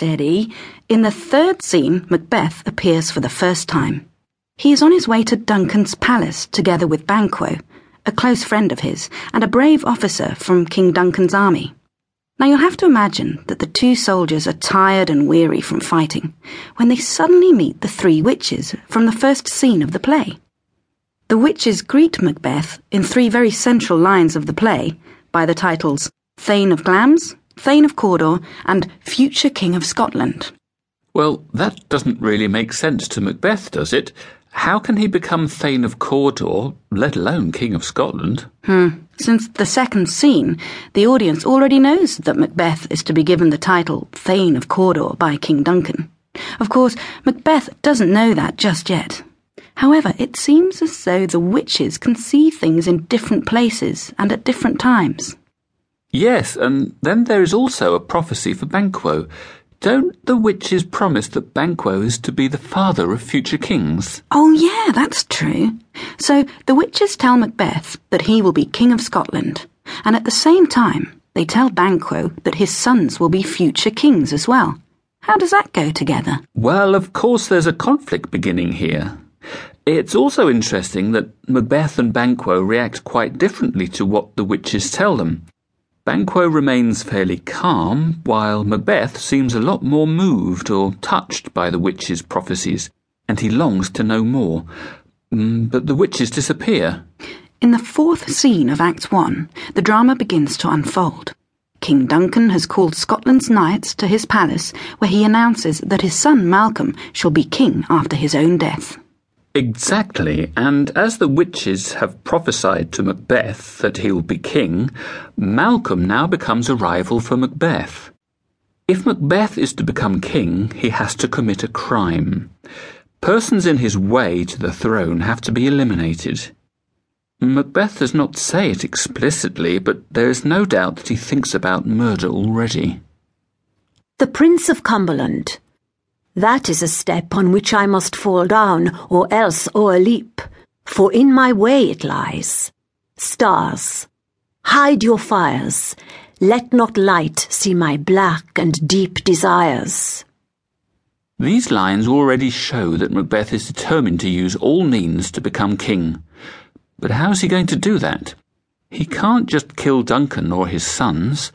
Steady. In the third scene, Macbeth appears for the first time. He is on his way to Duncan's palace together with Banquo, a close friend of his, and a brave officer from King Duncan's army. Now you'll have to imagine that the two soldiers are tired and weary from fighting when they suddenly meet the three witches from the first scene of the play. The witches greet Macbeth in three very central lines of the play by the titles Thane of Glamis, Thane of Cawdor, and Future King of Scotland. Well, that doesn't really make sense to Macbeth, does it? How can he become Thane of Cawdor, let alone King of Scotland? Hmm. Since the second scene, the audience already knows that Macbeth is to be given the title Thane of Cawdor by King Duncan. Of course, Macbeth doesn't know that just yet. However, it seems as though the witches can see things in different places and at different times. Yes, and then there is also a prophecy for Banquo. Don't the witches promise that Banquo is to be the father of future kings? Oh, yeah, that's true. So the witches tell Macbeth that he will be King of Scotland, and at the same time, they tell Banquo that his sons will be future kings as well. How does that go together? Well, of course, there's a conflict beginning here. It's also interesting that Macbeth and Banquo react quite differently to what the witches tell them. Banquo remains fairly calm, while Macbeth seems a lot more moved or touched by the witch's prophecies, and he longs to know more. Mm, but the witches disappear. In the fourth scene of Act One, the drama begins to unfold. King Duncan has called Scotland's knights to his palace, where he announces that his son Malcolm shall be king after his own death. Exactly, and as the witches have prophesied to Macbeth that he will be king, Malcolm now becomes a rival for Macbeth. If Macbeth is to become king, he has to commit a crime. Persons in his way to the throne have to be eliminated. Macbeth does not say it explicitly, but there is no doubt that he thinks about murder already. The Prince of Cumberland that is a step on which I must fall down, or else o'erleap, for in my way it lies. Stars, hide your fires, let not light see my black and deep desires. These lines already show that Macbeth is determined to use all means to become king. But how is he going to do that? He can't just kill Duncan or his sons.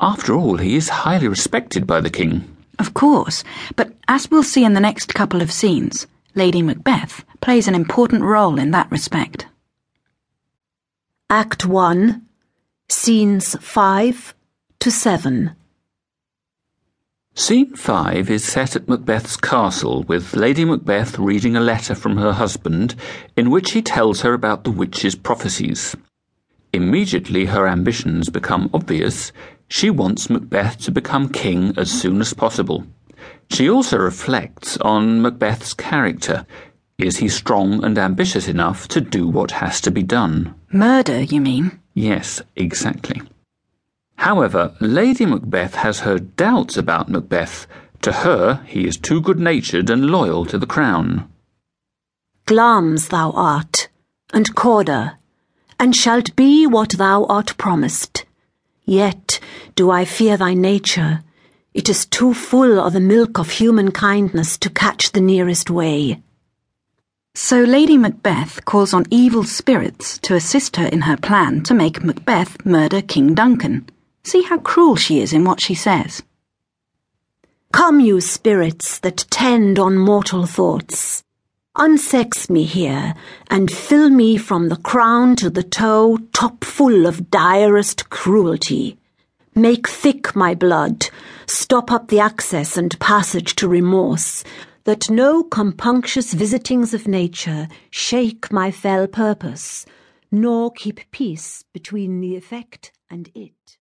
After all, he is highly respected by the king. Of course, but as we'll see in the next couple of scenes, Lady Macbeth plays an important role in that respect. Act 1, Scenes 5 to 7. Scene 5 is set at Macbeth's castle, with Lady Macbeth reading a letter from her husband in which he tells her about the witch's prophecies. Immediately her ambitions become obvious. She wants Macbeth to become king as soon as possible. She also reflects on Macbeth's character. Is he strong and ambitious enough to do what has to be done? Murder, you mean? Yes, exactly. However, Lady Macbeth has her doubts about Macbeth. To her, he is too good natured and loyal to the crown. Glamis thou art, and Cawdor, and shalt be what thou art promised. Yet do I fear thy nature. It is too full of the milk of human kindness to catch the nearest way. So Lady Macbeth calls on evil spirits to assist her in her plan to make Macbeth murder King Duncan. See how cruel she is in what she says. Come, you spirits that tend on mortal thoughts. Unsex me here, and fill me from the crown to the toe top full of direst cruelty. Make thick my blood, stop up the access and passage to remorse, that no compunctious visitings of nature shake my fell purpose, nor keep peace between the effect and it.